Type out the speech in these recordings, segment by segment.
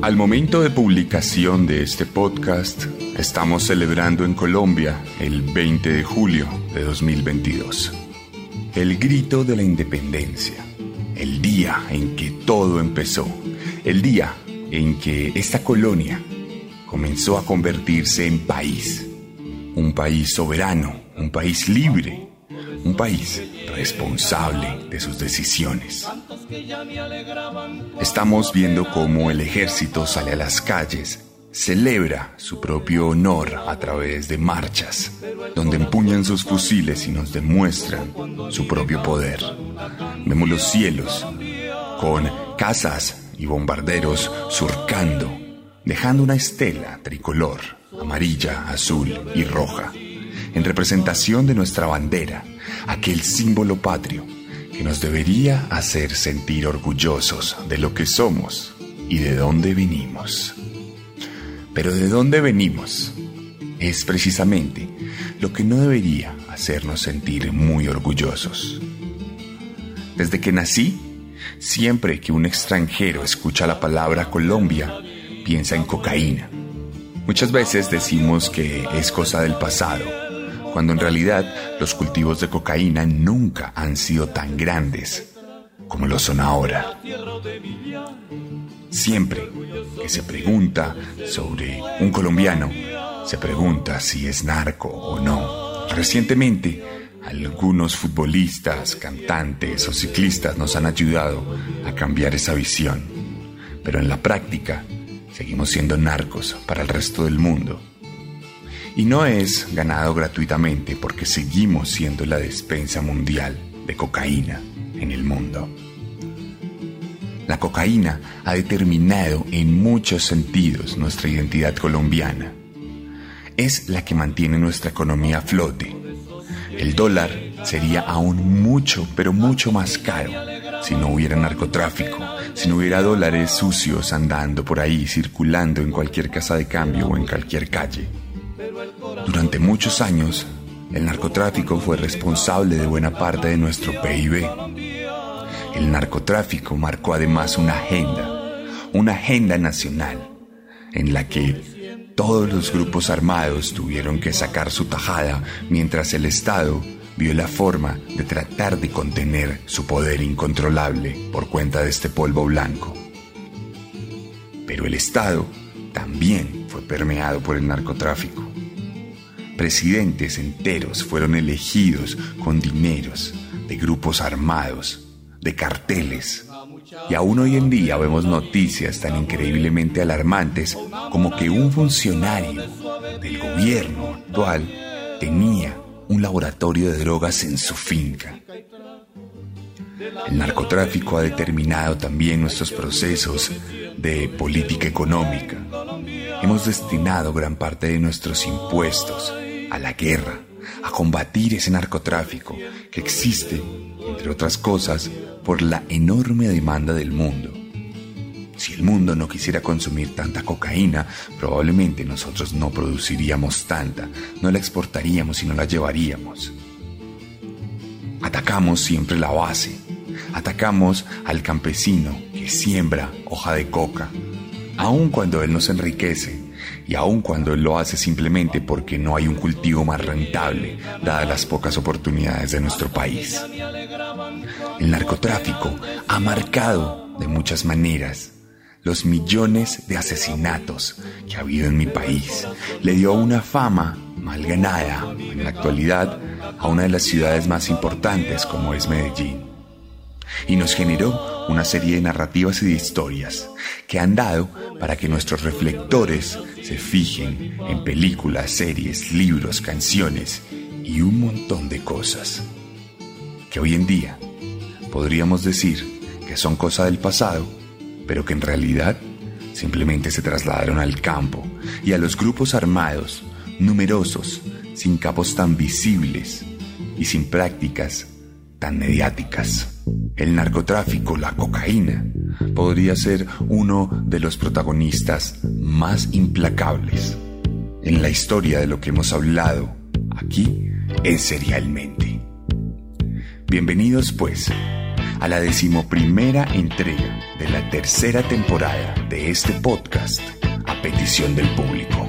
Al momento de publicación de este podcast, estamos celebrando en Colombia el 20 de julio de 2022. El grito de la independencia, el día en que todo empezó, el día en que esta colonia comenzó a convertirse en país, un país soberano, un país libre, un país responsable de sus decisiones. Estamos viendo cómo el ejército sale a las calles, celebra su propio honor a través de marchas, donde empuñan sus fusiles y nos demuestran su propio poder. Vemos los cielos con casas y bombarderos surcando, dejando una estela tricolor, amarilla, azul y roja, en representación de nuestra bandera, aquel símbolo patrio que nos debería hacer sentir orgullosos de lo que somos y de dónde venimos. Pero de dónde venimos es precisamente lo que no debería hacernos sentir muy orgullosos. Desde que nací, siempre que un extranjero escucha la palabra Colombia, piensa en cocaína. Muchas veces decimos que es cosa del pasado, cuando en realidad los cultivos de cocaína nunca han sido tan grandes como lo son ahora. Siempre que se pregunta sobre un colombiano, se pregunta si es narco o no. Recientemente, algunos futbolistas, cantantes o ciclistas nos han ayudado a cambiar esa visión, pero en la práctica seguimos siendo narcos para el resto del mundo. Y no es ganado gratuitamente porque seguimos siendo la despensa mundial de cocaína en el mundo. La cocaína ha determinado en muchos sentidos nuestra identidad colombiana. Es la que mantiene nuestra economía a flote. El dólar sería aún mucho, pero mucho más caro si no hubiera narcotráfico, si no hubiera dólares sucios andando por ahí, circulando en cualquier casa de cambio o en cualquier calle. Durante muchos años, el narcotráfico fue responsable de buena parte de nuestro PIB. El narcotráfico marcó además una agenda, una agenda nacional, en la que todos los grupos armados tuvieron que sacar su tajada mientras el Estado vio la forma de tratar de contener su poder incontrolable por cuenta de este polvo blanco. Pero el Estado también fue permeado por el narcotráfico. Presidentes enteros fueron elegidos con dineros de grupos armados, de carteles. Y aún hoy en día vemos noticias tan increíblemente alarmantes como que un funcionario del gobierno actual tenía un laboratorio de drogas en su finca. El narcotráfico ha determinado también nuestros procesos de política económica. Hemos destinado gran parte de nuestros impuestos a la guerra, a combatir ese narcotráfico que existe, entre otras cosas, por la enorme demanda del mundo. Si el mundo no quisiera consumir tanta cocaína, probablemente nosotros no produciríamos tanta, no la exportaríamos y no la llevaríamos. Atacamos siempre la base, atacamos al campesino que siembra hoja de coca, aun cuando él nos enriquece y aun cuando lo hace simplemente porque no hay un cultivo más rentable, dadas las pocas oportunidades de nuestro país. El narcotráfico ha marcado de muchas maneras los millones de asesinatos que ha habido en mi país. Le dio una fama mal ganada en la actualidad a una de las ciudades más importantes como es Medellín. Y nos generó una serie de narrativas y de historias que han dado para que nuestros reflectores se fijen en películas, series, libros, canciones y un montón de cosas que hoy en día podríamos decir que son cosa del pasado, pero que en realidad simplemente se trasladaron al campo y a los grupos armados, numerosos, sin capos tan visibles y sin prácticas tan mediáticas. El narcotráfico, la cocaína, podría ser uno de los protagonistas más implacables en la historia de lo que hemos hablado aquí en Serialmente. Bienvenidos pues a la decimoprimera entrega de la tercera temporada de este podcast a petición del público.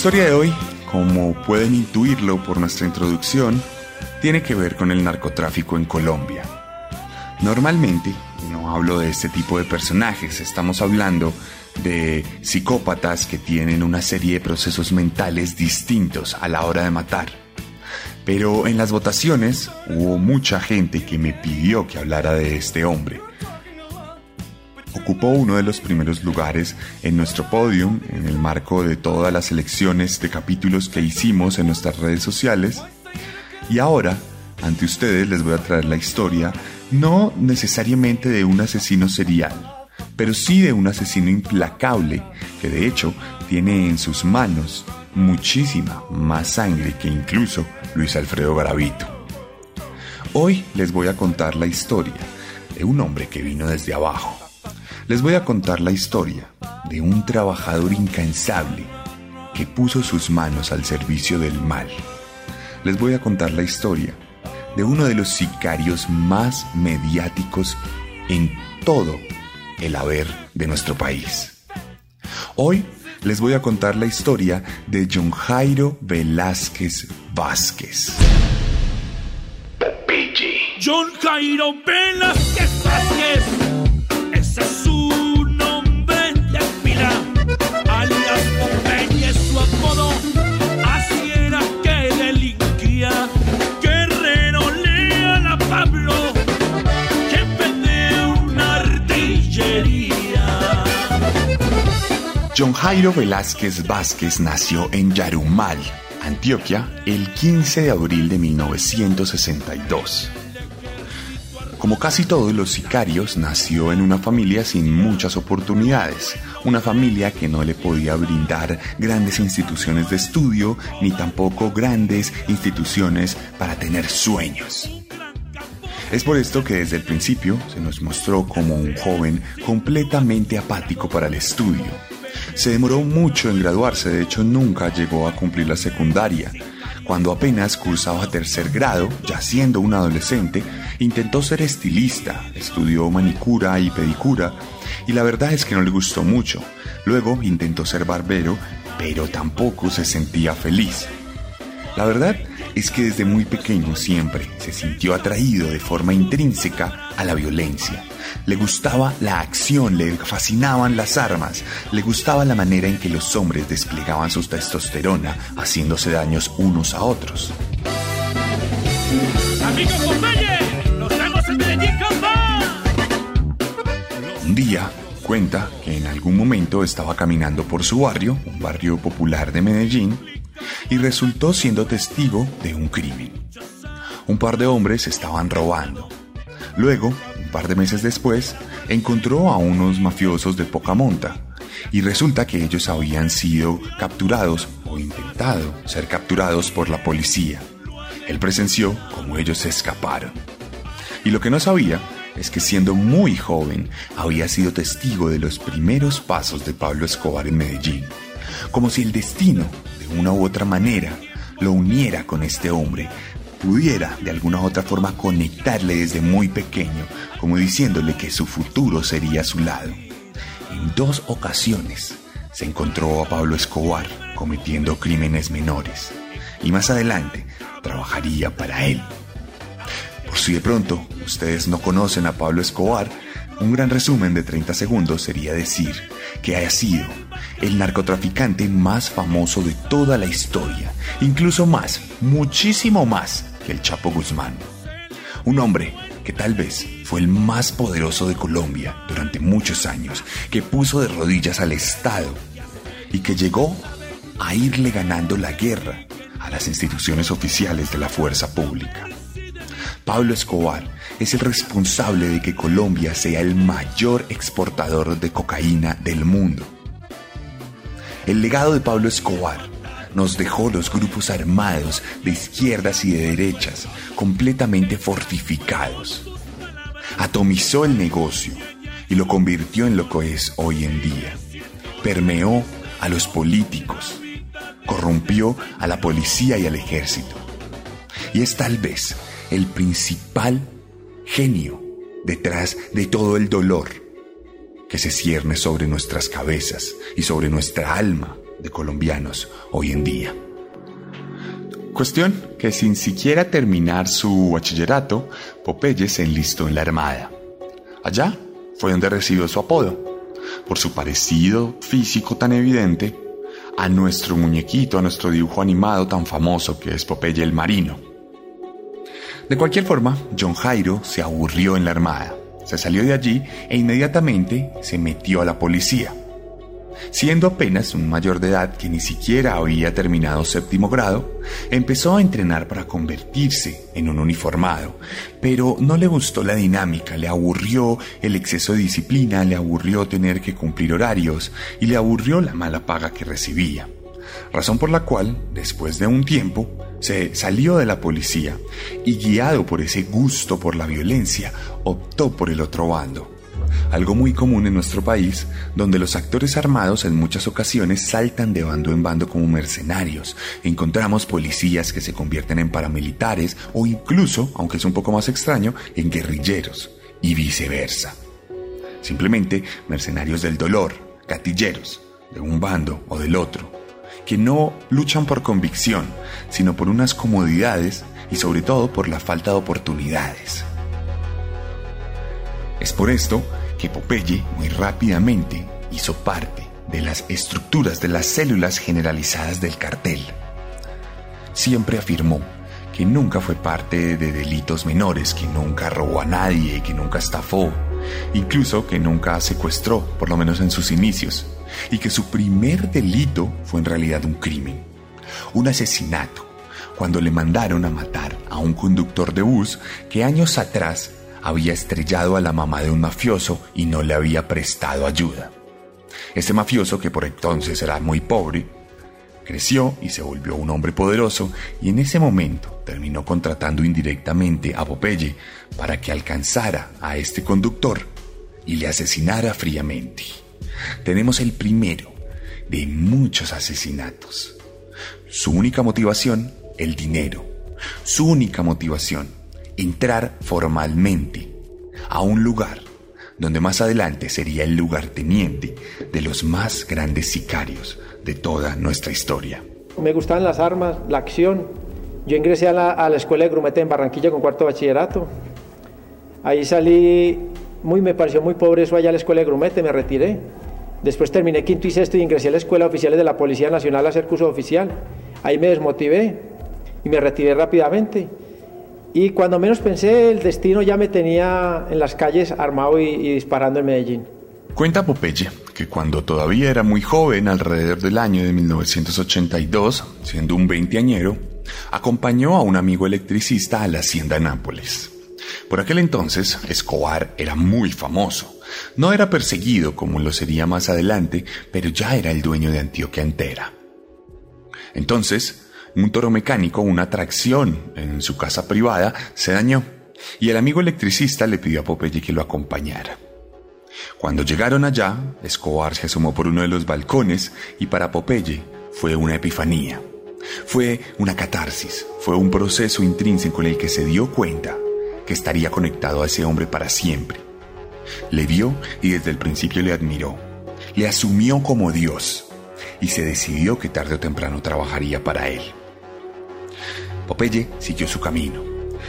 Historia de hoy, como pueden intuirlo por nuestra introducción, tiene que ver con el narcotráfico en Colombia. Normalmente no hablo de este tipo de personajes, estamos hablando de psicópatas que tienen una serie de procesos mentales distintos a la hora de matar. Pero en las votaciones hubo mucha gente que me pidió que hablara de este hombre ocupó uno de los primeros lugares en nuestro podium en el marco de todas las selecciones de capítulos que hicimos en nuestras redes sociales. Y ahora, ante ustedes les voy a traer la historia no necesariamente de un asesino serial, pero sí de un asesino implacable que de hecho tiene en sus manos muchísima más sangre que incluso Luis Alfredo Garavito. Hoy les voy a contar la historia de un hombre que vino desde abajo les voy a contar la historia de un trabajador incansable que puso sus manos al servicio del mal. Les voy a contar la historia de uno de los sicarios más mediáticos en todo el haber de nuestro país. Hoy les voy a contar la historia de John Jairo Velázquez Vázquez. John Jairo Velázquez Vázquez John Jairo Velázquez Vázquez nació en Yarumal, Antioquia, el 15 de abril de 1962. Como casi todos los sicarios, nació en una familia sin muchas oportunidades, una familia que no le podía brindar grandes instituciones de estudio ni tampoco grandes instituciones para tener sueños. Es por esto que desde el principio se nos mostró como un joven completamente apático para el estudio, se demoró mucho en graduarse, de hecho nunca llegó a cumplir la secundaria. Cuando apenas cursaba tercer grado, ya siendo un adolescente, intentó ser estilista, estudió manicura y pedicura, y la verdad es que no le gustó mucho. Luego intentó ser barbero, pero tampoco se sentía feliz. La verdad es que desde muy pequeño siempre se sintió atraído de forma intrínseca a la violencia. Le gustaba la acción, le fascinaban las armas, le gustaba la manera en que los hombres desplegaban su testosterona haciéndose daños unos a otros. Un día cuenta que en algún momento estaba caminando por su barrio, un barrio popular de Medellín, y resultó siendo testigo de un crimen. Un par de hombres estaban robando. Luego, un par de meses después, encontró a unos mafiosos de poca monta y resulta que ellos habían sido capturados o intentado ser capturados por la policía. Él presenció cómo ellos se escaparon. Y lo que no sabía es que siendo muy joven había sido testigo de los primeros pasos de Pablo Escobar en Medellín, como si el destino una u otra manera lo uniera con este hombre, pudiera de alguna u otra forma conectarle desde muy pequeño, como diciéndole que su futuro sería a su lado. En dos ocasiones se encontró a Pablo Escobar cometiendo crímenes menores y más adelante trabajaría para él. Por si de pronto ustedes no conocen a Pablo Escobar, un gran resumen de 30 segundos sería decir que haya sido el narcotraficante más famoso de toda la historia, incluso más, muchísimo más que el Chapo Guzmán. Un hombre que tal vez fue el más poderoso de Colombia durante muchos años, que puso de rodillas al Estado y que llegó a irle ganando la guerra a las instituciones oficiales de la fuerza pública. Pablo Escobar es el responsable de que Colombia sea el mayor exportador de cocaína del mundo. El legado de Pablo Escobar nos dejó los grupos armados de izquierdas y de derechas completamente fortificados. Atomizó el negocio y lo convirtió en lo que es hoy en día. Permeó a los políticos, corrompió a la policía y al ejército. Y es tal vez el principal genio detrás de todo el dolor que se cierne sobre nuestras cabezas y sobre nuestra alma de colombianos hoy en día. Cuestión que sin siquiera terminar su bachillerato, Popeye se enlistó en la Armada. Allá fue donde recibió su apodo, por su parecido físico tan evidente a nuestro muñequito, a nuestro dibujo animado tan famoso que es Popeye el Marino. De cualquier forma, John Jairo se aburrió en la Armada, se salió de allí e inmediatamente se metió a la policía Siendo apenas un mayor de edad que ni siquiera había terminado séptimo grado, empezó a entrenar para convertirse en un uniformado, pero no le gustó la dinámica, le aburrió el exceso de disciplina, le aburrió tener que cumplir horarios y le aburrió la mala paga que recibía. Razón por la cual, después de un tiempo, se salió de la policía y guiado por ese gusto por la violencia, optó por el otro bando algo muy común en nuestro país, donde los actores armados en muchas ocasiones saltan de bando en bando como mercenarios. Encontramos policías que se convierten en paramilitares o incluso, aunque es un poco más extraño, en guerrilleros y viceversa. Simplemente mercenarios del dolor, gatilleros, de un bando o del otro, que no luchan por convicción, sino por unas comodidades y sobre todo por la falta de oportunidades. Es por esto que Popeye muy rápidamente hizo parte de las estructuras de las células generalizadas del cartel. Siempre afirmó que nunca fue parte de delitos menores, que nunca robó a nadie, que nunca estafó, incluso que nunca secuestró, por lo menos en sus inicios, y que su primer delito fue en realidad un crimen, un asesinato, cuando le mandaron a matar a un conductor de bus que años atrás había estrellado a la mamá de un mafioso y no le había prestado ayuda. Este mafioso, que por entonces era muy pobre, creció y se volvió un hombre poderoso y en ese momento terminó contratando indirectamente a Popeye para que alcanzara a este conductor y le asesinara fríamente. Tenemos el primero de muchos asesinatos. Su única motivación, el dinero. Su única motivación, entrar formalmente a un lugar donde más adelante sería el lugarteniente de los más grandes sicarios de toda nuestra historia. Me gustaban las armas, la acción. Yo ingresé a la, escuela de grumete en Barranquilla con cuarto bachillerato. Ahí salí, muy, me pareció muy pobre eso allá a la escuela de grumete, me retiré. Después terminé quinto y sexto y ingresé a la escuela oficial de la Policía Nacional a hacer curso oficial. Ahí me desmotivé y me retiré rápidamente. Y cuando menos pensé, el destino ya me tenía en las calles armado y, disparando en Medellín. Cuenta Popeye que cuando todavía era muy joven, alrededor del año de 1982, siendo un veinteañero, acompañó a un amigo electricista a la hacienda Nápoles. Por aquel entonces, Escobar era muy famoso. No era perseguido como lo sería más adelante, pero ya era el dueño de Antioquia entera. Entonces, un toro mecánico, una tracción en su casa privada, se dañó y el amigo electricista le pidió a Popeye que lo acompañara. Cuando llegaron allá, Escobar se asomó por uno de los balcones y para Popeye fue una epifanía. Fue una catarsis, fue un proceso intrínseco en el que se dio cuenta que estaría conectado a ese hombre para siempre. Le vio y desde el principio le admiró. le asumió como Dios y se decidió que tarde o temprano trabajaría para él. Popeye siguió su camino.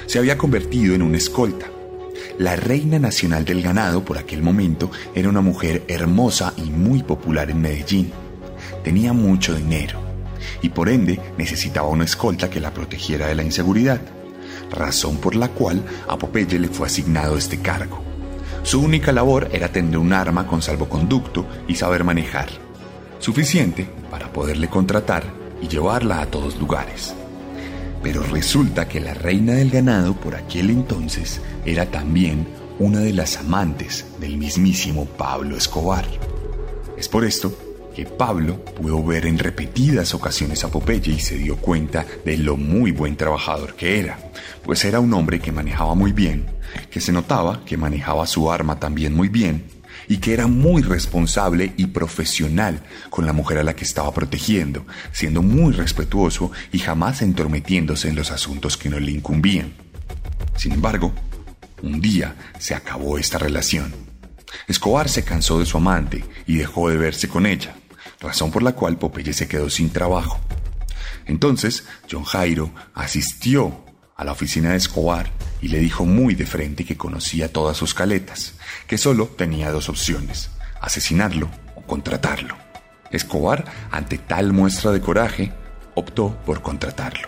Se había convertido en un escolta. La reina nacional del ganado por aquel momento era una mujer hermosa y muy popular en Medellín. Tenía mucho dinero y por ende necesitaba una escolta que la protegiera de la inseguridad, razón por la cual a Popeye le fue asignado este cargo. Su única labor era tener un arma con salvoconducto y saber manejar, suficiente para poderle contratar y llevarla a todos lugares. Pero resulta que la reina del ganado por aquel entonces era también una de las amantes del mismísimo Pablo Escobar. Es por esto que Pablo pudo ver en repetidas ocasiones a Popeye y se dio cuenta de lo muy buen trabajador que era, pues era un hombre que manejaba muy bien, que se notaba que manejaba su arma también muy bien y que era muy responsable y profesional con la mujer a la que estaba protegiendo, siendo muy respetuoso y jamás entrometiéndose en los asuntos que no le incumbían. Sin embargo, un día se acabó esta relación. Escobar se cansó de su amante y dejó de verse con ella, razón por la cual Popeye se quedó sin trabajo. Entonces, John Jairo asistió a la oficina de Escobar y le dijo muy de frente que conocía todas sus caletas, que solo tenía dos opciones, asesinarlo o contratarlo. Escobar, ante tal muestra de coraje, optó por contratarlo.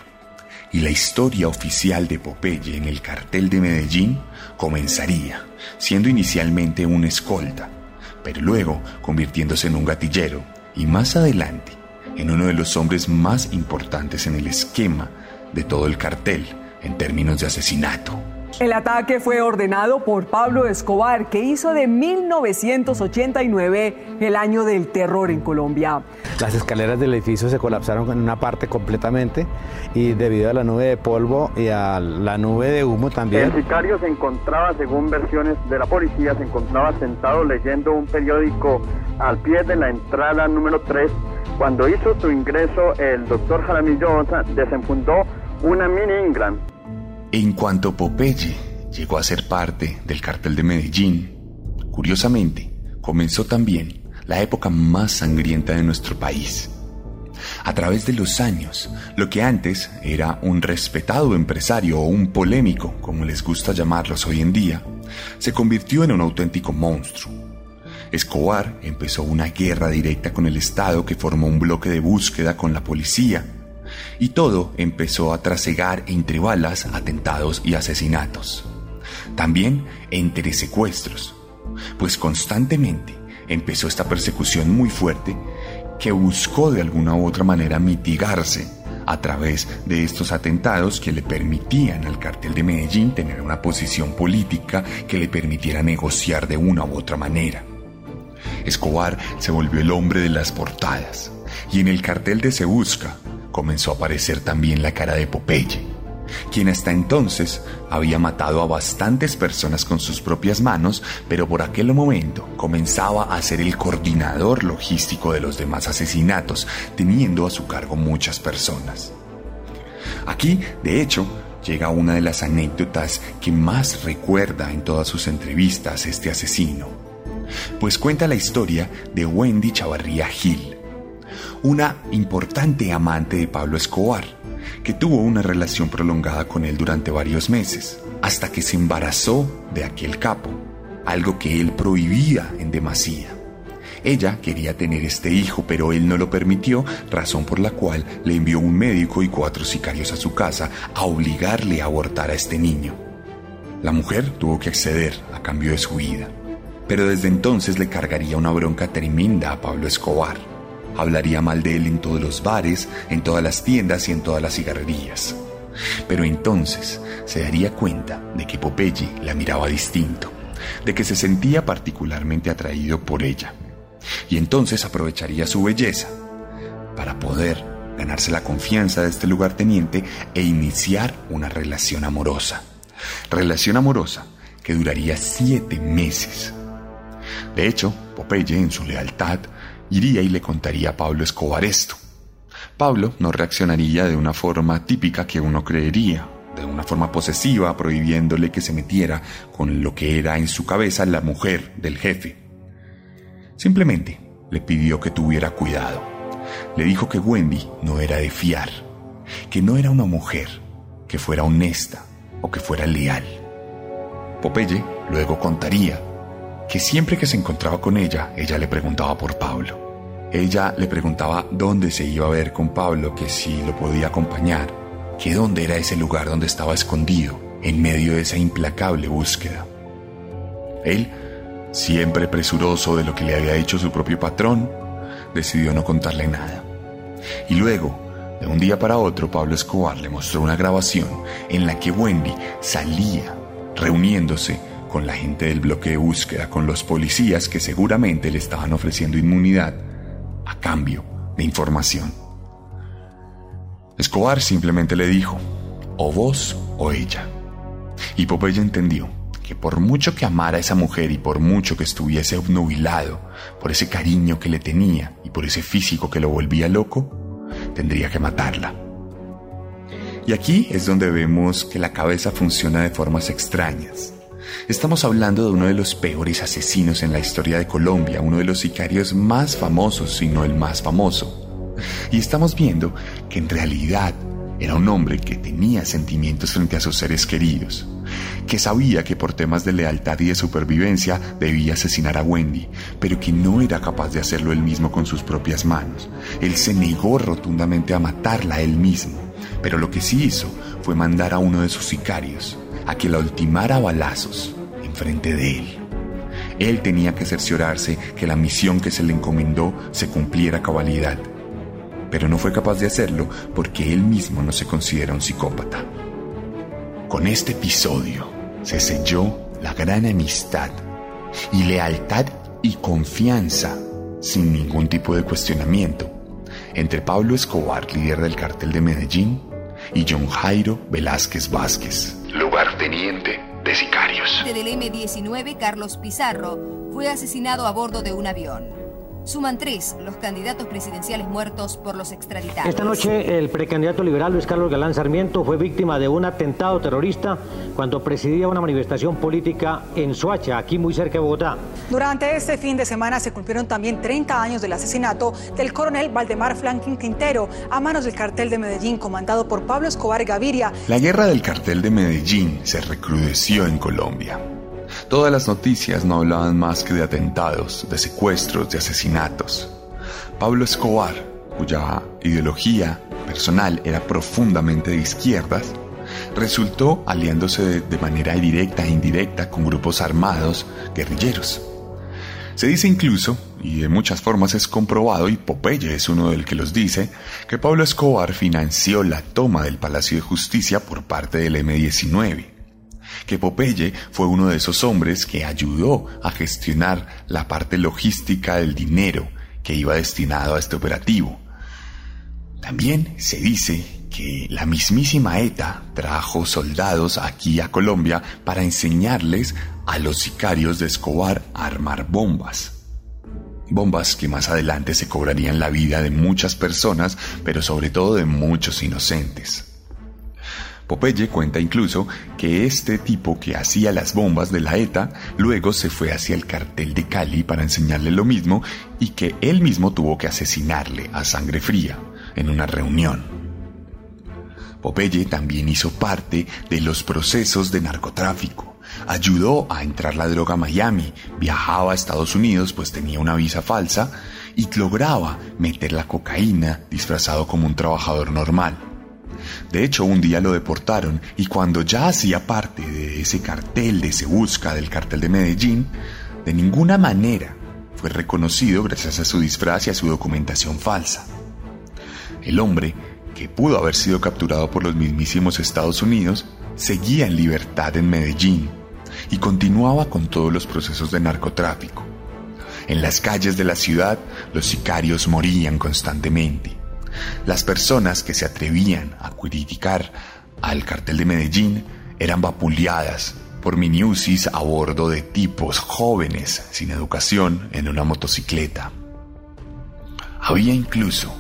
Y la historia oficial de Popeye en el cartel de Medellín comenzaría, siendo inicialmente un escolta, pero luego convirtiéndose en un gatillero y más adelante en uno de los hombres más importantes en el esquema de todo el cartel en términos de asesinato. El ataque fue ordenado por Pablo Escobar, que hizo de 1989 el año del terror en Colombia. Las escaleras del edificio se colapsaron en una parte completamente y debido a la nube de polvo y a la nube de humo también. El sicario se encontraba, según versiones de la policía, se encontraba sentado leyendo un periódico al pie de la entrada número 3. Cuando hizo su ingreso, el doctor Jaramillo desenfundó una mini Ingram en cuanto Popeye llegó a ser parte del cartel de Medellín, curiosamente, comenzó también la época más sangrienta de nuestro país. A través de los años, lo que antes era un respetado empresario o un polémico, como les gusta llamarlos hoy en día, se convirtió en un auténtico monstruo. Escobar empezó una guerra directa con el Estado que formó un bloque de búsqueda con la policía y todo empezó a trasegar entre balas, atentados y asesinatos. También entre secuestros, pues constantemente empezó esta persecución muy fuerte que buscó de alguna u otra manera mitigarse a través de estos atentados que le permitían al cartel de Medellín tener una posición política que le permitiera negociar de una u otra manera. Escobar se volvió el hombre de las portadas y en el cartel de Se Busca comenzó a aparecer también la cara de Popeye, quien hasta entonces había matado a bastantes personas con sus propias manos, pero por aquel momento comenzaba a ser el coordinador logístico de los demás asesinatos, teniendo a su cargo muchas personas. Aquí, de hecho, llega una de las anécdotas que más recuerda en todas sus entrevistas este asesino, pues cuenta la historia de Wendy Chavarría Gil, una importante amante de Pablo Escobar, que tuvo una relación prolongada con él durante varios meses, hasta que se embarazó de aquel capo, algo que él prohibía en demasía. Ella quería tener este hijo, pero él no lo permitió, razón por la cual le envió un médico y cuatro sicarios a su casa a obligarle a abortar a este niño. La mujer tuvo que acceder a cambio de su vida, pero desde entonces le cargaría una bronca tremenda a Pablo Escobar Hablaría mal de él en todos los bares, en todas las tiendas y en todas las cigarrerías. Pero entonces se daría cuenta de que Popeye la miraba distinto, de que se sentía particularmente atraído por ella. Y entonces aprovecharía su belleza para poder ganarse la confianza de este lugarteniente e iniciar una relación amorosa. Relación amorosa que duraría siete meses. De hecho, Popeye, en su lealtad, iría y le contaría a Pablo Escobar esto. Pablo no reaccionaría de una forma típica que uno creería, de una forma posesiva, prohibiéndole que se metiera con lo que era en su cabeza la mujer del jefe. Simplemente le pidió que tuviera cuidado. Le dijo que Wendy no era de fiar, que no era una mujer, que fuera honesta o que fuera leal. Popeye luego contaría que siempre que se encontraba con ella, ella le preguntaba por Pablo. Ella le preguntaba dónde se iba a ver con Pablo, que si lo podía acompañar, que dónde era ese lugar donde estaba escondido en medio de esa implacable búsqueda. Él, siempre presuroso de lo que le había dicho su propio patrón, decidió no contarle nada. Y luego, de un día para otro, Pablo Escobar le mostró una grabación en la que Wendy salía reuniéndose con la gente del bloque de búsqueda, con los policías que seguramente le estaban ofreciendo inmunidad a cambio de información. Escobar simplemente le dijo, o vos o ella. Y Popeye entendió que por mucho que amara a esa mujer y por mucho que estuviese obnubilado por ese cariño que le tenía y por ese físico que lo volvía loco, tendría que matarla. Y aquí es donde vemos que la cabeza funciona de formas extrañas. Estamos hablando de uno de los peores asesinos en la historia de Colombia, uno de los sicarios más famosos, si no el más famoso. Y estamos viendo que en realidad era un hombre que tenía sentimientos frente a sus seres queridos, que sabía que por temas de lealtad y de supervivencia debía asesinar a Wendy, pero que no era capaz de hacerlo él mismo con sus propias manos. Él se negó rotundamente a matarla él mismo, pero lo que sí hizo fue mandar a uno de sus sicarios a que la ultimara a balazos enfrente de él. Él tenía que cerciorarse que la misión que se le encomendó se cumpliera cabalidad pero no fue capaz de hacerlo porque él mismo no se considera un psicópata. Con este episodio se selló la gran amistad y lealtad y confianza sin ningún tipo de cuestionamiento entre Pablo Escobar, líder del cartel de Medellín, y John Jairo Velázquez Vázquez, lugarteniente de sicarios. Del M-19, Carlos Pizarro fue asesinado a bordo de un avión. Suman tres los candidatos presidenciales muertos por los extraditados. Esta noche el precandidato liberal Luis Carlos Galán Sarmiento fue víctima de un atentado terrorista cuando presidía una manifestación política en Soacha, aquí muy cerca de Bogotá. Durante este fin de semana se cumplieron también 30 años del asesinato del coronel Valdemar Franklin Quintero a manos del cartel de Medellín comandado por Pablo Escobar Gaviria. La guerra del cartel de Medellín se recrudeció en Colombia. Todas las noticias no hablaban más que de atentados, de secuestros, de asesinatos. Pablo Escobar, cuya ideología personal era profundamente de izquierdas, resultó aliándose de, manera directa e indirecta con grupos armados guerrilleros. Se dice incluso, y de muchas formas es comprobado, y Popeye es uno del que los dice, que Pablo Escobar financió la toma del Palacio de Justicia por parte del M-19 que Popeye fue uno de esos hombres que ayudó a gestionar la parte logística del dinero que iba destinado a este operativo. También se dice que la mismísima ETA trajo soldados aquí a Colombia para enseñarles a los sicarios de Escobar a armar bombas. Bombas que más adelante se cobrarían la vida de muchas personas, pero sobre todo de muchos inocentes. Popeye cuenta incluso que este tipo que hacía las bombas de la ETA luego se fue hacia el cartel de Cali para enseñarle lo mismo y que él mismo tuvo que asesinarle a sangre fría en una reunión. Popeye también hizo parte de los procesos de narcotráfico. Ayudó a entrar la droga a Miami, viajaba a Estados Unidos pues tenía una visa falsa y lograba meter la cocaína disfrazado como un trabajador normal. De hecho, un día lo deportaron y cuando ya hacía parte de ese cartel de Se Busca, del cartel de Medellín, de ninguna manera fue reconocido gracias a su disfraz y a su documentación falsa. El hombre, que pudo haber sido capturado por los mismísimos Estados Unidos, seguía en libertad en Medellín y continuaba con todos los procesos de narcotráfico. En las calles de la ciudad, los sicarios morían constantemente. Las personas que se atrevían a criticar al cartel de Medellín eran vapuleadas por miniusis a bordo de tipos jóvenes sin educación en una motocicleta. Había incluso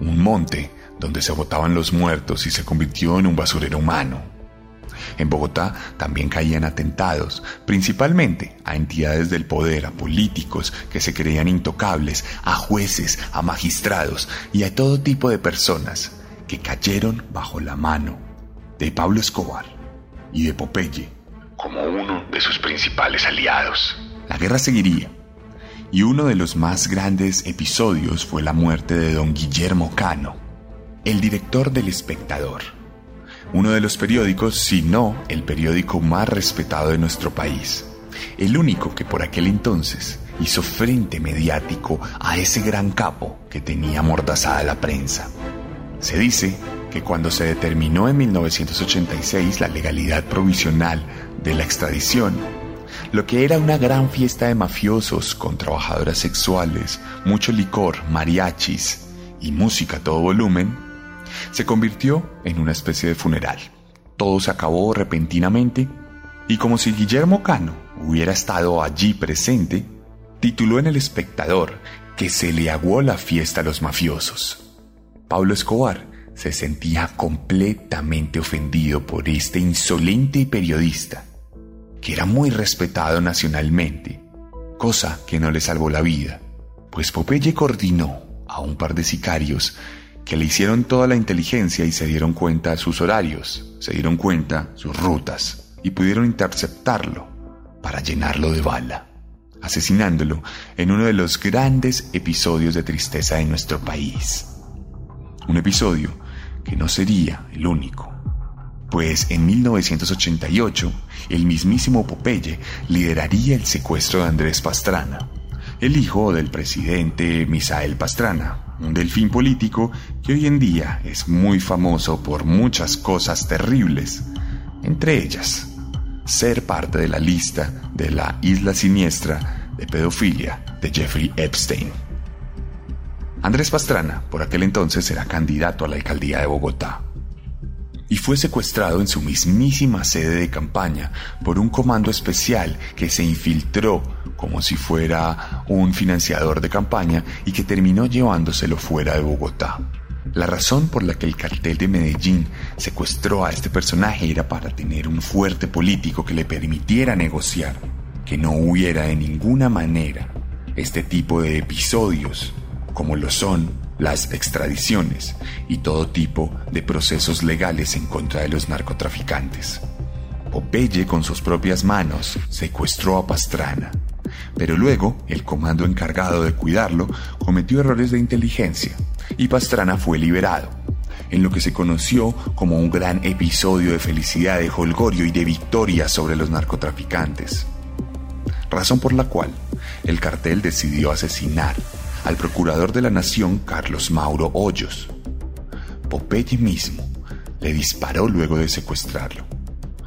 un monte donde se botaban los muertos y se convirtió en un basurero humano. En Bogotá también caían atentados, principalmente a entidades del poder, a políticos que se creían intocables, a jueces, a magistrados y a todo tipo de personas que cayeron bajo la mano de Pablo Escobar y de Popeye como uno de sus principales aliados. La guerra seguiría y uno de los más grandes episodios fue la muerte de don Guillermo Cano, el director del Espectador, uno de los periódicos, si no el periódico más respetado de nuestro país, el único que por aquel entonces hizo frente mediático a ese gran capo que tenía amordazada la prensa. Se dice que cuando se determinó en 1986 la legalidad provisional de la extradición, lo que era una gran fiesta de mafiosos con trabajadoras sexuales, mucho licor, mariachis y música a todo volumen, se convirtió en una especie de funeral. Todo se acabó repentinamente y como si Guillermo Cano hubiera estado allí presente, tituló en El Espectador que se le aguó la fiesta a los mafiosos. Pablo Escobar se sentía completamente ofendido por este insolente periodista que era muy respetado nacionalmente, cosa que no le salvó la vida, pues Popeye coordinó a un par de sicarios que le hicieron toda la inteligencia y se dieron cuenta de sus horarios, se dieron cuenta sus rutas y pudieron interceptarlo para llenarlo de bala, asesinándolo en uno de los grandes episodios de tristeza de nuestro país. Un episodio que no sería el único pues en 1988 el mismísimo Popeye lideraría el secuestro de Andrés Pastrana, el hijo del presidente Misael Pastrana, un delfín político que hoy en día es muy famoso por muchas cosas terribles, entre ellas ser parte de la lista de la isla siniestra de pedofilia de Jeffrey Epstein. Andrés Pastrana, por aquel entonces, era candidato a la alcaldía de Bogotá y fue secuestrado en su mismísima sede de campaña por un comando especial que se infiltró como si fuera un financiador de campaña y que terminó llevándoselo fuera de Bogotá. La razón por la que el cartel de Medellín secuestró a este personaje era para tener un fuerte político que le permitiera negociar, que no hubiera de ninguna manera este tipo de episodios como lo son las extradiciones y todo tipo de procesos legales en contra de los narcotraficantes. Popeye con sus propias manos secuestró a Pastrana, pero luego el comando encargado de cuidarlo cometió errores de inteligencia y Pastrana fue liberado, en lo que se conoció como un gran episodio de felicidad, de holgorio y de victoria sobre los narcotraficantes. Razón por la cual el cartel decidió asesinar al procurador de la Nación Carlos Mauro Hoyos. Popeye mismo le disparó luego de secuestrarlo.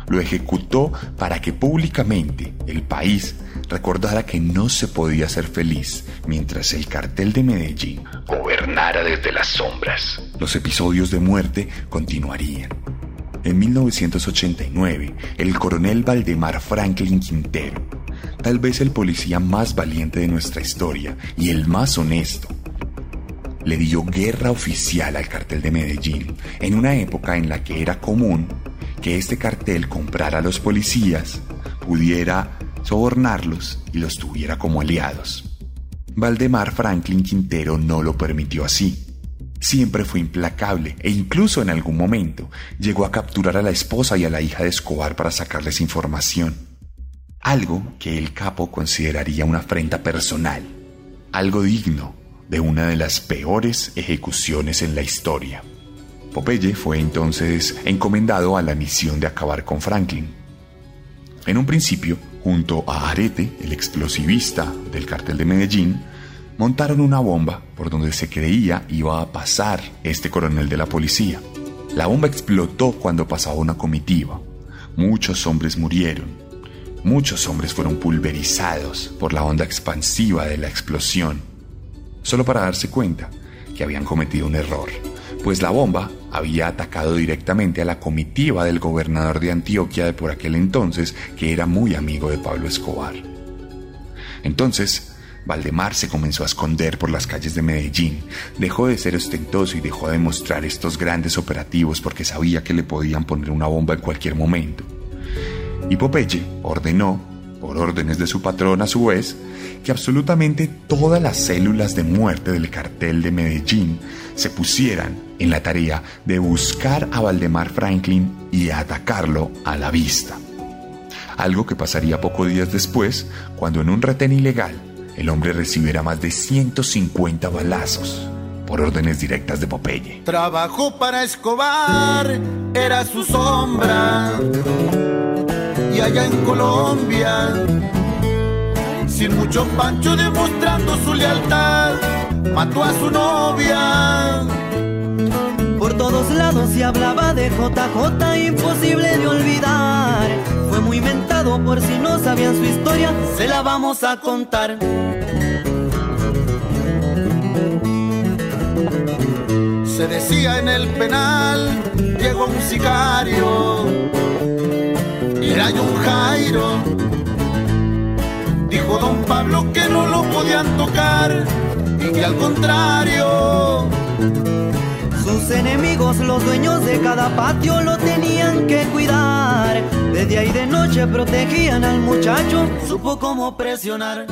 Lo ejecutó para que públicamente el país recordara que no se podía ser feliz mientras el cartel de Medellín gobernara desde las sombras. Los episodios de muerte continuarían. En 1989, el coronel Valdemar Franklin Quintero tal vez el policía más valiente de nuestra historia y el más honesto. Le dio guerra oficial al cartel de Medellín en una época en la que era común que este cartel comprara a los policías, pudiera sobornarlos y los tuviera como aliados. Valdemar Franklin Quintero no lo permitió así. Siempre fue implacable e incluso en algún momento llegó a capturar a la esposa y a la hija de Escobar para sacarles información algo que el capo consideraría una afrenta personal, algo digno de una de las peores ejecuciones en la historia. Popeye fue entonces encomendado a la misión de acabar con Franklin. En un principio, junto a Arete, el explosivista del cartel de Medellín, montaron una bomba por donde se creía iba a pasar este coronel de la policía. La bomba explotó cuando pasaba una comitiva. Muchos hombres murieron Muchos hombres fueron pulverizados por la onda expansiva de la explosión, solo para darse cuenta que habían cometido un error, pues la bomba había atacado directamente a la comitiva del gobernador de Antioquia de por aquel entonces, que era muy amigo de Pablo Escobar. Entonces, Valdemar se comenzó a esconder por las calles de Medellín, dejó de ser ostentoso y dejó de mostrar estos grandes operativos porque sabía que le podían poner una bomba en cualquier momento. Y Popeye ordenó, por órdenes de su patrón a su vez, que absolutamente todas las células de muerte del cartel de Medellín se pusieran en la tarea de buscar a Valdemar Franklin y atacarlo a la vista. Algo que pasaría pocos días después, cuando en un retén ilegal el hombre recibiera más de 150 balazos por órdenes directas de Popeye. Trabajó para Escobar, era su sombra. Y allá en Colombia, sin mucho pancho demostrando su lealtad, mató a su novia. Todos lados se hablaba de JJ, imposible de olvidar. Fue muy mentado por si no sabían su historia, se la vamos a contar. Se decía en el penal, llegó un sicario, era un Jairo. Dijo don Pablo que no lo podían tocar y que al contrario. Sus enemigos, los dueños de cada patio, lo tenían que cuidar. De día y de noche protegían al muchacho, supo cómo presionar.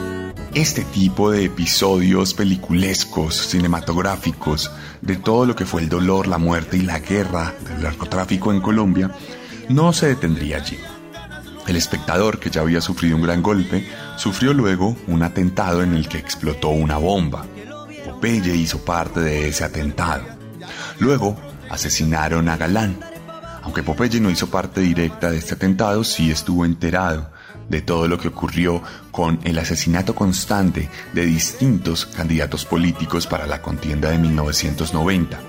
Este tipo de episodios peliculescos, cinematográficos, de todo lo que fue el dolor, la muerte y la guerra del narcotráfico en Colombia, no se detendría allí. El espectador, que ya había sufrido un gran golpe, sufrió luego un atentado en el que explotó una bomba. Popeye hizo parte de ese atentado. Luego asesinaron a Galán. Aunque Popeye no hizo parte directa de este atentado, sí estuvo enterado de todo lo que ocurrió con el asesinato constante de distintos candidatos políticos para la contienda de 1990.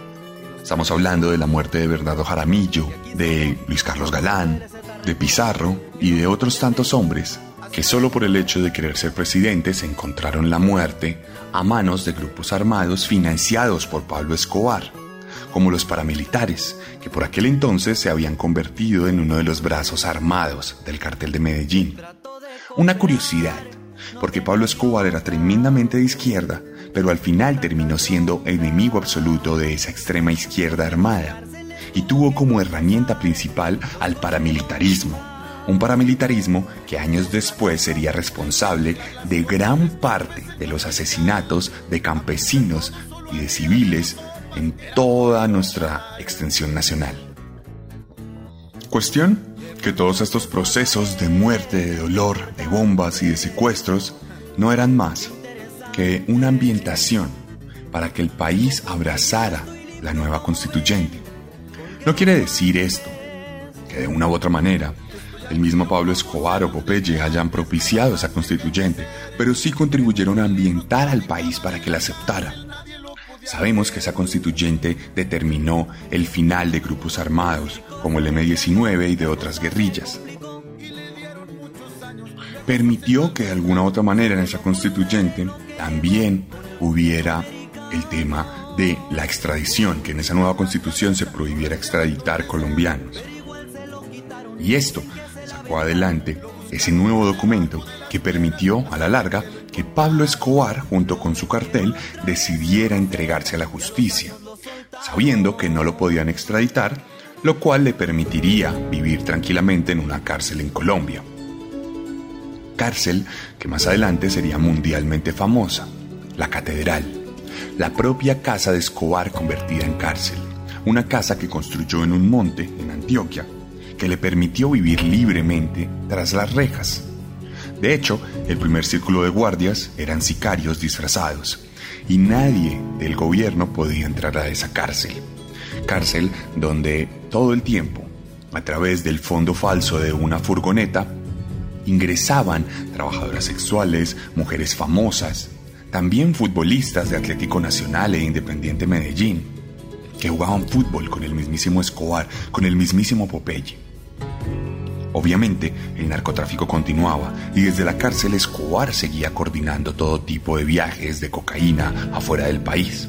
Estamos hablando de la muerte de Bernardo Jaramillo, de Luis Carlos Galán, de Pizarro y de otros tantos hombres que solo por el hecho de querer ser presidentes encontraron la muerte a manos de grupos armados financiados por Pablo Escobar, como los paramilitares, que por aquel entonces se habían convertido en uno de los brazos armados del cartel de Medellín. Una curiosidad, porque Pablo Escobar era tremendamente de izquierda, pero al final terminó siendo enemigo absoluto de esa extrema izquierda armada, y tuvo como herramienta principal al paramilitarismo, un paramilitarismo que años después sería responsable de gran parte de los asesinatos de campesinos y de civiles en toda nuestra extensión nacional. Cuestión que todos estos procesos de muerte, de dolor, de bombas y de secuestros no eran más que una ambientación para que el país abrazara la nueva constituyente. No quiere decir esto, que de una u otra manera el mismo Pablo Escobar o Popeye hayan propiciado esa constituyente, pero sí contribuyeron a ambientar al país para que la aceptara. Sabemos que esa constituyente determinó el final de grupos armados, como el M-19 y de otras guerrillas. Permitió que de alguna u otra manera en esa constituyente también hubiera el tema de la extradición, que en esa nueva constitución se prohibiera extraditar colombianos. Y esto sacó adelante ese nuevo documento que permitió a la larga que Pablo Escobar, junto con su cartel, decidiera entregarse a la justicia, sabiendo que no lo podían extraditar, lo cual le permitiría vivir tranquilamente en una cárcel en Colombia. Cárcel que más adelante sería mundialmente famosa, la Catedral, la propia casa de Escobar convertida en cárcel, una casa que construyó en un monte en Antioquia, que le permitió vivir libremente tras las rejas. De hecho, el primer círculo de guardias eran sicarios disfrazados y nadie del gobierno podía entrar a esa cárcel. Cárcel donde todo el tiempo, a través del fondo falso de una furgoneta, ingresaban trabajadoras sexuales, mujeres famosas, también futbolistas de Atlético Nacional e Independiente Medellín, que jugaban fútbol con el mismísimo Escobar, con el mismísimo Popeye. Obviamente, el narcotráfico continuaba y desde la cárcel Escobar seguía coordinando todo tipo de viajes de cocaína afuera del país.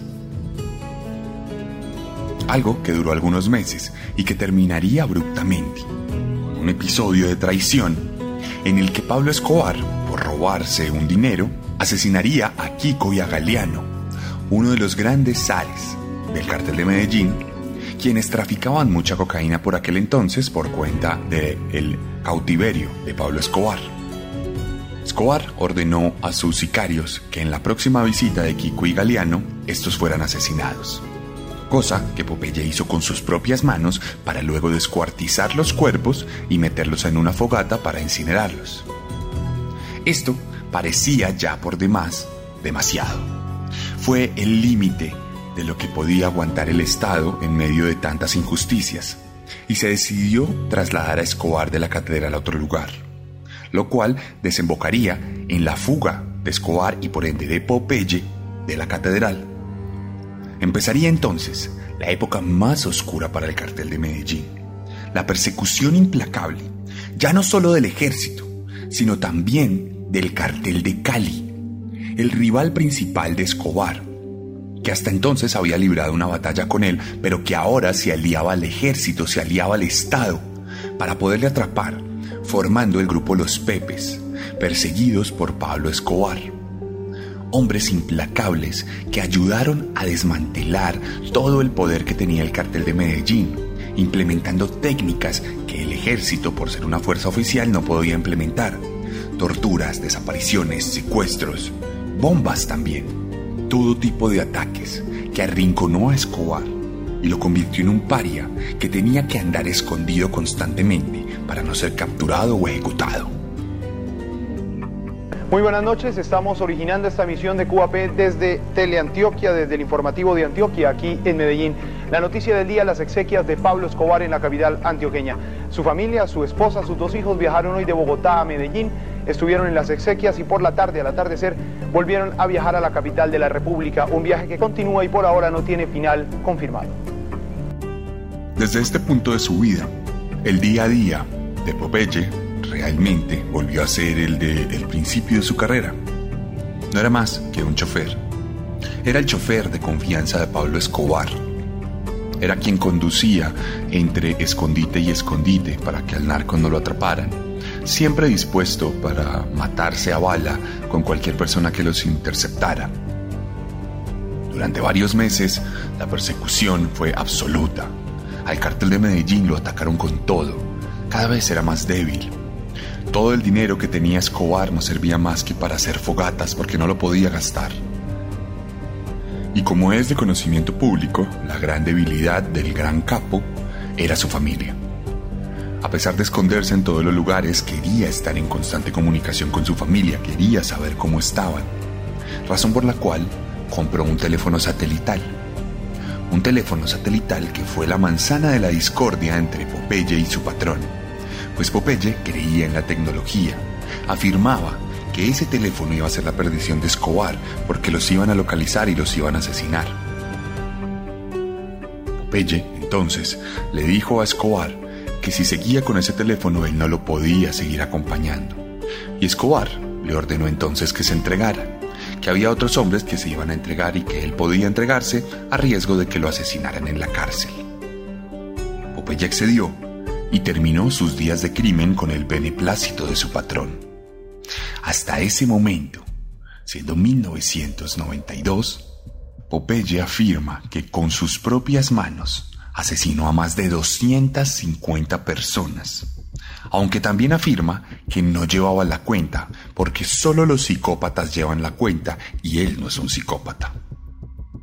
Algo que duró algunos meses y que terminaría abruptamente. Un episodio de traición en el que Pablo Escobar, por robarse un dinero, asesinaría a Kiko y a Galeano, uno de los grandes zares del cartel de Medellín, quienes traficaban mucha cocaína por aquel entonces por cuenta del cautiverio de Pablo Escobar. Escobar ordenó a sus sicarios que en la próxima visita de Kiko y Galeano estos fueran asesinados, cosa que Popeye hizo con sus propias manos para luego descuartizar los cuerpos y meterlos en una fogata para incinerarlos. Esto parecía ya por demás demasiado. Fue el límite de lo que podía aguantar el Estado en medio de tantas injusticias, y se decidió trasladar a Escobar de la catedral a otro lugar, lo cual desembocaría en la fuga de Escobar y por ende de Popeye de la catedral. Empezaría entonces la época más oscura para el cartel de Medellín, la persecución implacable, ya no solo del ejército, sino también del cartel de Cali, el rival principal de Escobar, que hasta entonces había librado una batalla con él, pero que ahora se aliaba al ejército, se aliaba al Estado, para poderle atrapar, formando el grupo Los Pepes, perseguidos por Pablo Escobar. Hombres implacables que ayudaron a desmantelar todo el poder que tenía el cartel de Medellín, implementando técnicas que el ejército, por ser una fuerza oficial, no podía implementar. Torturas, desapariciones, secuestros, bombas también todo tipo de ataques, que arrinconó a Escobar y lo convirtió en un paria que tenía que andar escondido constantemente para no ser capturado o ejecutado. Muy buenas noches, estamos originando esta misión de QAP desde Teleantioquia, desde el informativo de Antioquia, aquí en Medellín. La noticia del día, las exequias de Pablo Escobar en la capital antioqueña. Su familia, su esposa, sus dos hijos viajaron hoy de Bogotá a Medellín, estuvieron en las exequias y por la tarde, al atardecer, volvieron a viajar a la capital de la República, un viaje que continúa y por ahora no tiene final confirmado. Desde este punto de su vida, el día a día de Popeye realmente volvió a ser el de el principio de su carrera. No era más que un chofer. Era el chofer de confianza de Pablo Escobar, era quien conducía entre escondite y escondite para que al narco no lo atraparan, siempre dispuesto para matarse a bala con cualquier persona que los interceptara. Durante varios meses, la persecución fue absoluta. Al cartel de Medellín lo atacaron con todo. Cada vez era más débil. Todo el dinero que tenía Escobar no servía más que para hacer fogatas porque no lo podía gastar. Y como es de conocimiento público, la gran debilidad del gran capo era su familia. A pesar de esconderse en todos los lugares, quería estar en constante comunicación con su familia, quería saber cómo estaban. Razón por la cual compró un teléfono satelital. Un teléfono satelital que fue la manzana de la discordia entre Popeye y su patrón. Pues Popeye creía en la tecnología, afirmaba que ese teléfono iba a ser la perdición de Escobar porque los iban a localizar y los iban a asesinar. Popeye, entonces, le dijo a Escobar que si seguía con ese teléfono él no lo podía seguir acompañando. Y Escobar le ordenó entonces que se entregara, que había otros hombres que se iban a entregar y que él podía entregarse a riesgo de que lo asesinaran en la cárcel. Popeye accedió y terminó sus días de crimen con el beneplácito de su patrón. Hasta ese momento, siendo 1992, Popeye afirma que con sus propias manos asesinó a más de 250 personas, aunque también afirma que no llevaba la cuenta porque solo los psicópatas llevan la cuenta y él no es un psicópata.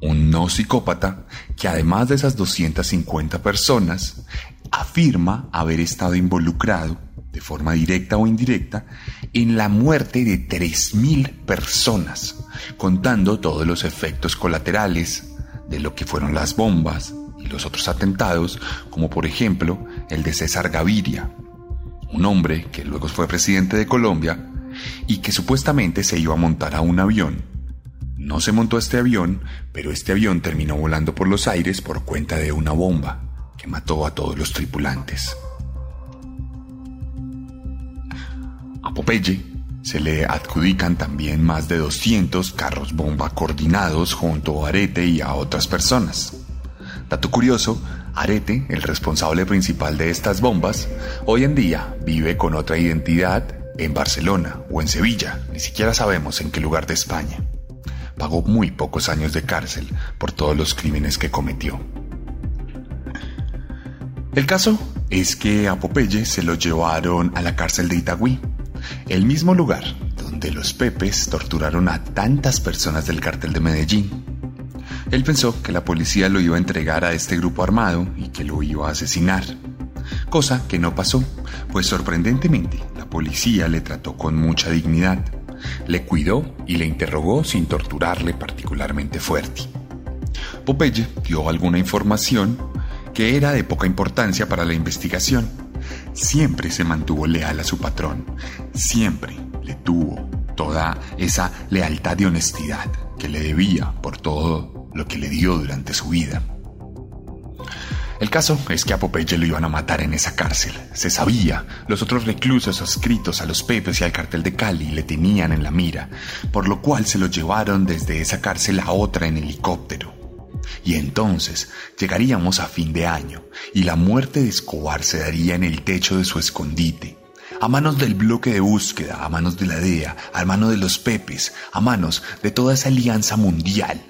Un no psicópata que además de esas 250 personas, afirma haber estado involucrado de forma directa o indirecta, en la muerte de 3.000 personas, contando todos los efectos colaterales de lo que fueron las bombas los otros atentados, como por ejemplo el de César Gaviria, un hombre que luego fue presidente de Colombia y que supuestamente se iba a montar a un avión. No se montó este avión, pero este avión terminó volando por los aires por cuenta de una bomba que mató a todos los tripulantes. A Popeye se le adjudican también más de 200 carros bomba coordinados junto a Arete y a otras personas. Dato curioso, Arete, el responsable principal de estas bombas, hoy en día vive con otra identidad en Barcelona o en Sevilla, ni siquiera sabemos en qué lugar de España. Pagó muy pocos años de cárcel por todos los crímenes que cometió. El caso es que a Popeye se lo llevaron a la cárcel de Itagüí, el mismo lugar donde los Pepes torturaron a tantas personas del cartel de Medellín. Él pensó que la policía lo iba a entregar a este grupo armado y que lo iba a asesinar. Cosa que no pasó, pues sorprendentemente la policía le trató con mucha dignidad, le cuidó y le interrogó sin torturarle particularmente fuerte. Popeye dio alguna información que era de poca importancia para la investigación. Siempre se mantuvo leal a su patrón, siempre le tuvo toda esa lealtad y honestidad que le debía por todo lo que le dio durante su vida. El caso es que a Popeye lo iban a matar en esa cárcel. Se sabía. Los otros reclusos adscritos a los Pepes y al cartel de Cali le tenían en la mira, por lo cual se lo llevaron desde esa cárcel a otra en helicóptero. Y entonces llegaríamos a fin de año y la muerte de Escobar se daría en el techo de su escondite, a manos del bloque de búsqueda, a manos de la DEA, a manos de los Pepes, a manos de toda esa alianza mundial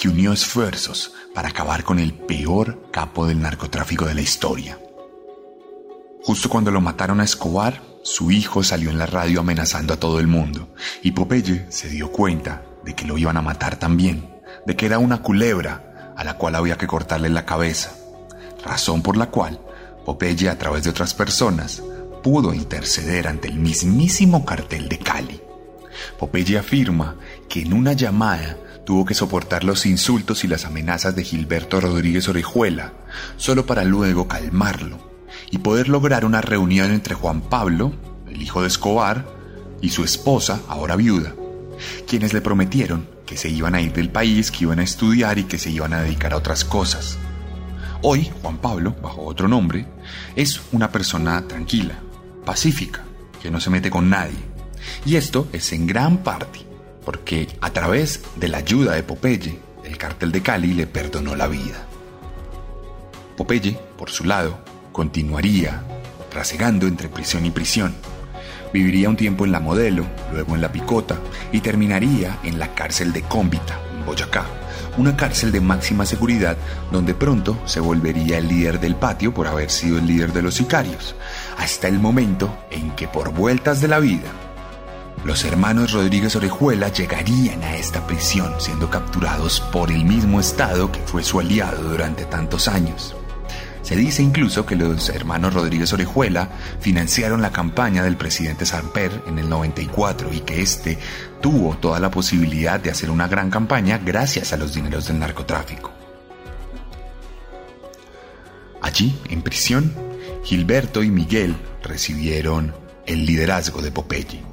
que unió esfuerzos para acabar con el peor capo del narcotráfico de la historia. Justo cuando lo mataron a Escobar, su hijo salió en la radio amenazando a todo el mundo, y Popeye se dio cuenta de que lo iban a matar también, de que era una culebra a la cual había que cortarle la cabeza, razón por la cual Popeye a través de otras personas pudo interceder ante el mismísimo cartel de Cali. Popeye afirma que en una llamada tuvo que soportar los insultos y las amenazas de Gilberto Rodríguez Orejuela, solo para luego calmarlo y poder lograr una reunión entre Juan Pablo, el hijo de Escobar, y su esposa, ahora viuda, quienes le prometieron que se iban a ir del país, que iban a estudiar y que se iban a dedicar a otras cosas. Hoy, Juan Pablo, bajo otro nombre, es una persona tranquila, pacífica, que no se mete con nadie. Y esto es en gran parte porque a través de la ayuda de Popeye, el cartel de Cali le perdonó la vida. Popeye, por su lado, continuaría rasegando entre prisión y prisión. Viviría un tiempo en la Modelo, luego en la Picota y terminaría en la cárcel de Cómbita, en Boyacá, una cárcel de máxima seguridad donde pronto se volvería el líder del patio por haber sido el líder de los sicarios, hasta el momento en que por vueltas de la vida los hermanos Rodríguez Orejuela llegarían a esta prisión siendo capturados por el mismo Estado que fue su aliado durante tantos años. Se dice incluso que los hermanos Rodríguez Orejuela financiaron la campaña del presidente Samper en el 94 y que éste tuvo toda la posibilidad de hacer una gran campaña gracias a los dineros del narcotráfico. Allí, en prisión, Gilberto y Miguel recibieron el liderazgo de Popeye.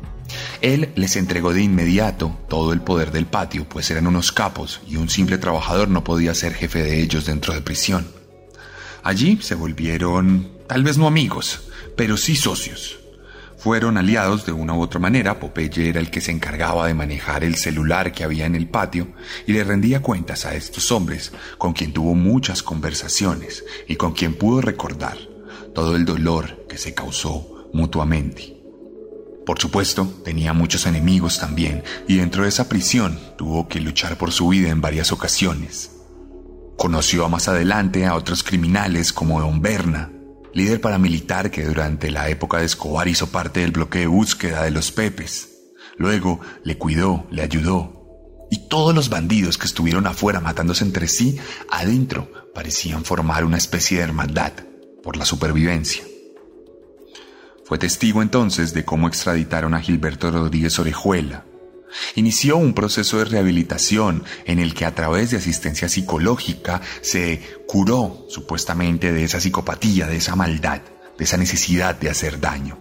Él les entregó de inmediato todo el poder del patio, pues eran unos capos y un simple trabajador no podía ser jefe de ellos dentro de prisión. Allí se volvieron, tal vez no amigos, pero sí socios. Fueron aliados de una u otra manera, Popeye era el que se encargaba de manejar el celular que había en el patio y le rendía cuentas a estos hombres, con quien tuvo muchas conversaciones y con quien pudo recordar todo el dolor que se causó mutuamente. Por supuesto, tenía muchos enemigos también, y dentro de esa prisión tuvo que luchar por su vida en varias ocasiones. Conoció más adelante a otros criminales como Don Berna, líder paramilitar que durante la época de Escobar hizo parte del bloque de búsqueda de los Pepes. Luego le cuidó, le ayudó. Y todos los bandidos que estuvieron afuera matándose entre sí, adentro parecían formar una especie de hermandad por la supervivencia. Fue testigo entonces de cómo extraditaron a Gilberto Rodríguez Orejuela. Inició un proceso de rehabilitación en el que a través de asistencia psicológica se curó supuestamente de esa psicopatía, de esa maldad, de esa necesidad de hacer daño.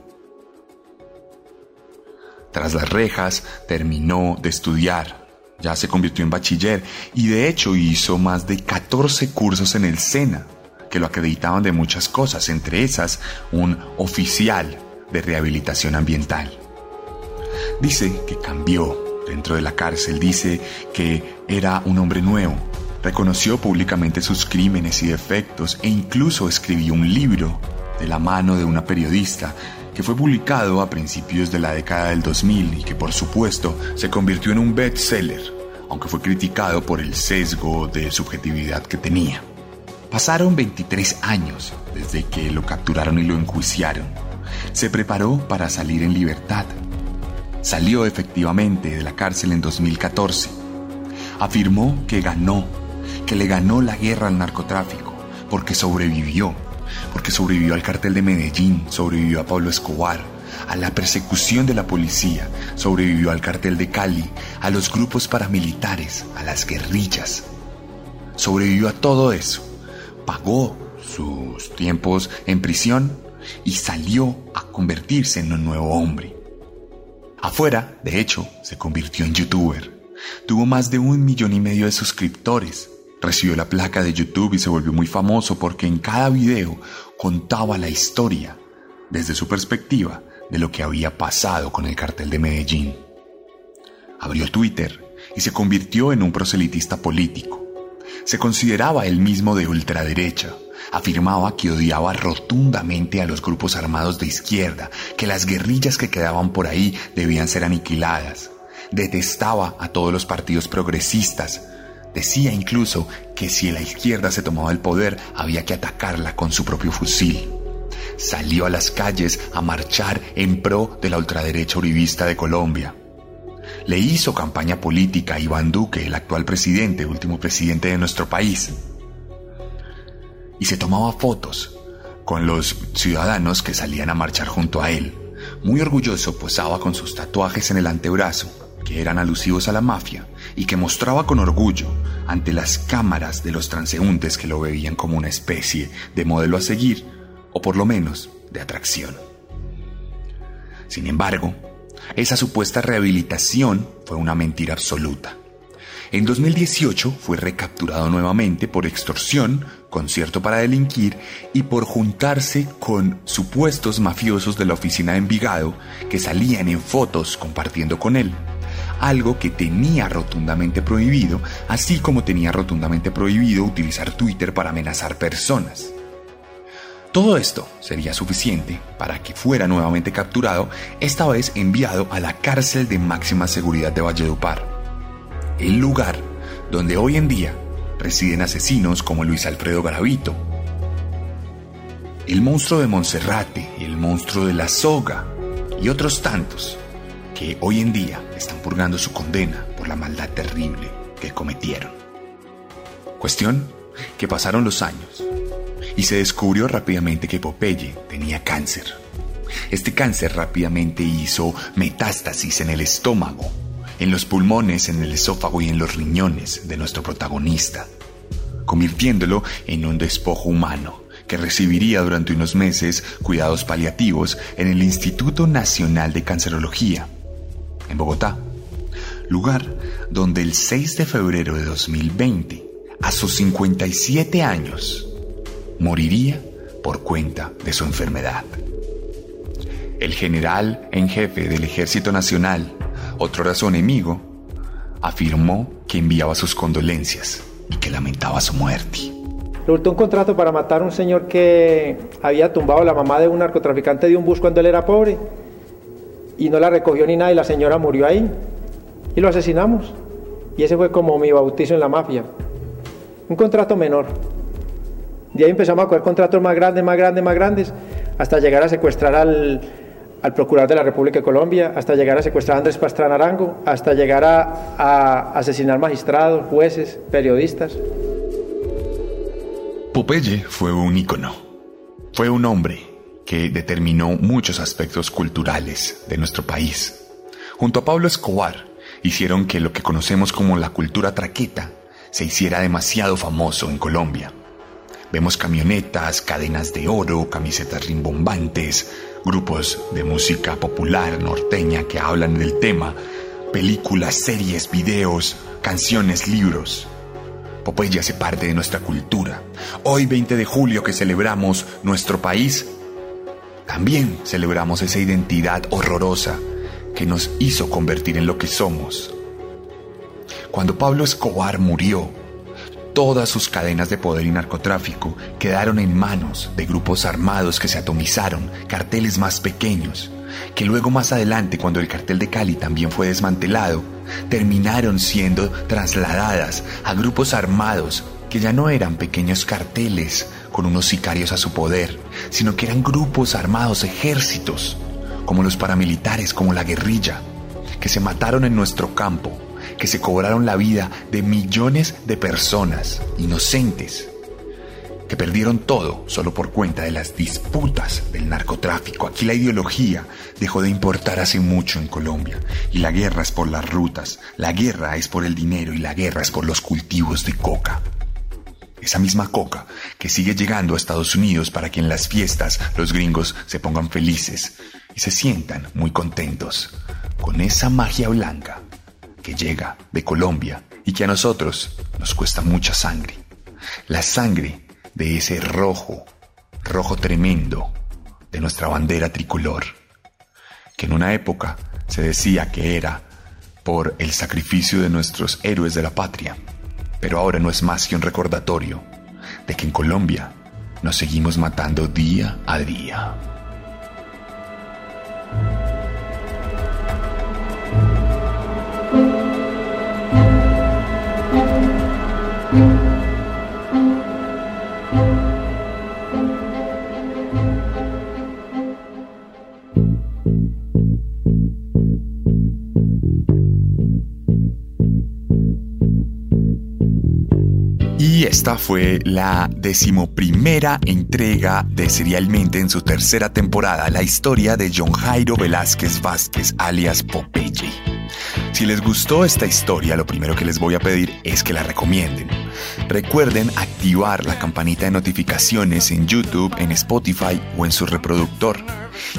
Tras las rejas terminó de estudiar, ya se convirtió en bachiller y de hecho hizo más de 14 cursos en el SENA que lo acreditaban de muchas cosas, entre esas un oficial de rehabilitación ambiental. Dice que cambió dentro de la cárcel, dice que era un hombre nuevo, reconoció públicamente sus crímenes y defectos e incluso escribió un libro de la mano de una periodista que fue publicado a principios de la década del 2000 y que por supuesto se convirtió en un bestseller, aunque fue criticado por el sesgo de subjetividad que tenía. Pasaron 23 años desde que lo capturaron y lo enjuiciaron. Se preparó para salir en libertad. Salió efectivamente de la cárcel en 2014. Afirmó que ganó, que le ganó la guerra al narcotráfico, porque sobrevivió, porque sobrevivió al cartel de Medellín, sobrevivió a Pablo Escobar, a la persecución de la policía, sobrevivió al cartel de Cali, a los grupos paramilitares, a las guerrillas. Sobrevivió a todo eso, pagó sus tiempos en prisión y salió a convertirse en un nuevo hombre. Afuera, de hecho, se convirtió en youtuber. Tuvo más de un millón y medio de suscriptores. Recibió la placa de YouTube y se volvió muy famoso porque en cada video contaba la historia, desde su perspectiva, de lo que había pasado con el cartel de Medellín. Abrió Twitter y se convirtió en un proselitista político. Se consideraba él mismo de ultraderecha. Afirmaba que odiaba rotundamente a los grupos armados de izquierda, que las guerrillas que quedaban por ahí debían ser aniquiladas. Detestaba a todos los partidos progresistas. Decía incluso que si la izquierda se tomaba el poder había que atacarla con su propio fusil salió a las calles a marchar en pro de la ultraderecha uribista de Colombia. Le hizo campaña política a Iván Duque, el actual presidente, último presidente de nuestro país. Y se tomaba fotos con los ciudadanos que salían a marchar junto a él. Muy orgulloso posaba con sus tatuajes en el antebrazo, que eran alusivos a la mafia, y que mostraba con orgullo ante las cámaras de los transeúntes que lo veían como una especie de modelo a seguir o por lo menos de atracción. Sin embargo, esa supuesta rehabilitación fue una mentira absoluta. En 2018 fue recapturado nuevamente por extorsión, concierto para delinquir y por juntarse con supuestos mafiosos de la oficina de Envigado que salían en fotos compartiendo con él. Algo que tenía rotundamente prohibido, así como tenía rotundamente prohibido utilizar Twitter para amenazar personas. Todo esto sería suficiente para que fuera nuevamente capturado, esta vez enviado a la cárcel de máxima seguridad de Valledupar, el lugar donde hoy en día residen asesinos como Luis Alfredo Garavito, el monstruo de Monserrate, el monstruo de la soga y otros tantos que hoy en día están purgando su condena por la maldad terrible que cometieron. Cuestión que pasaron los años y se descubrió rápidamente que Popeye tenía cáncer. Este cáncer rápidamente hizo metástasis en el estómago, en los pulmones, en el esófago y en los riñones de nuestro protagonista, convirtiéndolo en un despojo humano que recibiría durante unos meses cuidados paliativos en el Instituto Nacional de Cancerología, en Bogotá, lugar donde el 6 de febrero de 2020, a sus 57 años, moriría por cuenta de su enfermedad. El general en jefe del Ejército Nacional, otro su enemigo, afirmó que enviaba sus condolencias y que lamentaba su muerte. Resultó un contrato para matar a un señor que había tumbado la mamá de un narcotraficante de un bus cuando él era pobre y no la recogió ni nada y la señora murió ahí y lo asesinamos. Y ese fue como mi bautizo en la mafia. Un contrato menor. De ahí empezamos a coger contratos más grandes, más grandes, más grandes, hasta llegar a secuestrar al, procurador de la República de Colombia, hasta llegar a secuestrar a Andrés Pastrana Arango, hasta llegar a, a asesinar magistrados, jueces, periodistas. Popeye fue un ícono. Fue un hombre que determinó muchos aspectos culturales de nuestro país. Junto a Pablo Escobar, hicieron que lo que conocemos como la cultura traqueta se hiciera demasiado famoso en Colombia. Vemos camionetas, cadenas de oro, camisetas rimbombantes, grupos de música popular norteña que hablan del tema, películas, series, videos, canciones, libros. Popeye hace parte de nuestra cultura. Hoy 20 de julio que celebramos nuestro país, también celebramos esa identidad horrorosa que nos hizo convertir en lo que somos. Cuando Pablo Escobar murió, Todas sus cadenas de poder y narcotráfico quedaron en manos de grupos armados que se atomizaron, carteles más pequeños, que luego más adelante, cuando el cartel de Cali también fue desmantelado, terminaron siendo trasladadas a grupos armados que ya no eran pequeños carteles con unos sicarios a su poder, sino que eran grupos armados, ejércitos, como los paramilitares, como la guerrilla, que se mataron en nuestro campo, que se cobraron la vida de millones de personas inocentes que perdieron todo solo por cuenta de las disputas del narcotráfico. Aquí la ideología dejó de importar hace mucho en Colombia y la guerra es por las rutas, la guerra es por el dinero y la guerra es por los cultivos de coca. Esa misma coca que sigue llegando a Estados Unidos para que en las fiestas los gringos se pongan felices y se sientan muy contentos con esa magia blanca que llega de Colombia y que a nosotros nos cuesta mucha sangre. La sangre de ese rojo, rojo tremendo de nuestra bandera tricolor, que en una época se decía que era por el sacrificio de nuestros héroes de la patria, pero ahora no es más que un recordatorio de que en Colombia nos seguimos matando día a día. Esta fue la decimoprimera entrega de Serialmente en su tercera temporada, la historia de John Jairo Velázquez Vázquez, alias Popeye. Si les gustó esta historia, lo primero que les voy a pedir es que la recomienden. Recuerden activar la campanita de notificaciones en YouTube, en Spotify o en su reproductor.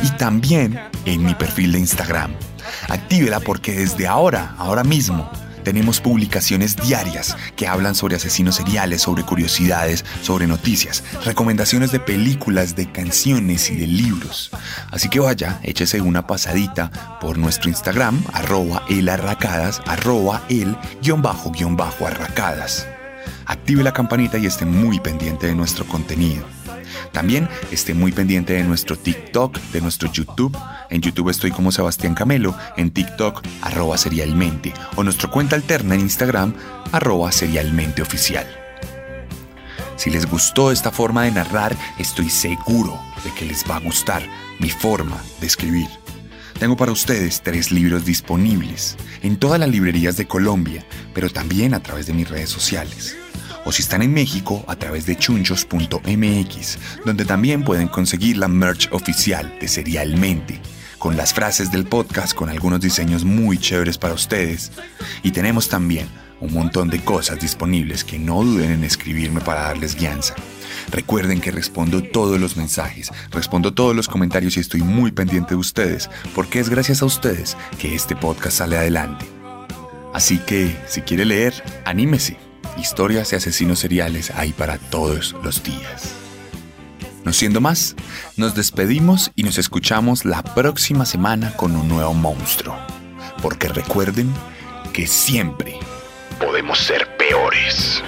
Y también en mi perfil de Instagram. Actívela porque desde ahora, ahora mismo, tenemos publicaciones diarias que hablan sobre asesinos seriales, sobre curiosidades, sobre noticias, recomendaciones de películas, de canciones y de libros. Así que vaya, échese una pasadita por nuestro Instagram, arroba elarracadas, arroba el guion bajo guion bajo arracadas. Active la campanita y esté muy pendiente de nuestro contenido. También esté muy pendiente de nuestro TikTok, de nuestro YouTube. En YouTube estoy como Sebastián Camelo, en TikTok arroba serialmente o nuestra cuenta alterna en Instagram arroba serialmente oficial. Si les gustó esta forma de narrar, estoy seguro de que les va a gustar mi forma de escribir. Tengo para ustedes tres libros disponibles en todas las librerías de Colombia, pero también a través de mis redes sociales o si están en México a través de chunchos.mx, donde también pueden conseguir la merch oficial de Serialmente, con las frases del podcast, con algunos diseños muy chéveres para ustedes. Y tenemos también un montón de cosas disponibles que no duden en escribirme para darles guianza. Recuerden que respondo todos los mensajes, respondo todos los comentarios y estoy muy pendiente de ustedes, porque es gracias a ustedes que este podcast sale adelante. Así que, si quiere leer, anímese historias de asesinos seriales hay para todos los días. No siendo más, nos despedimos y nos escuchamos la próxima semana con un nuevo monstruo. Porque recuerden que siempre podemos ser peores.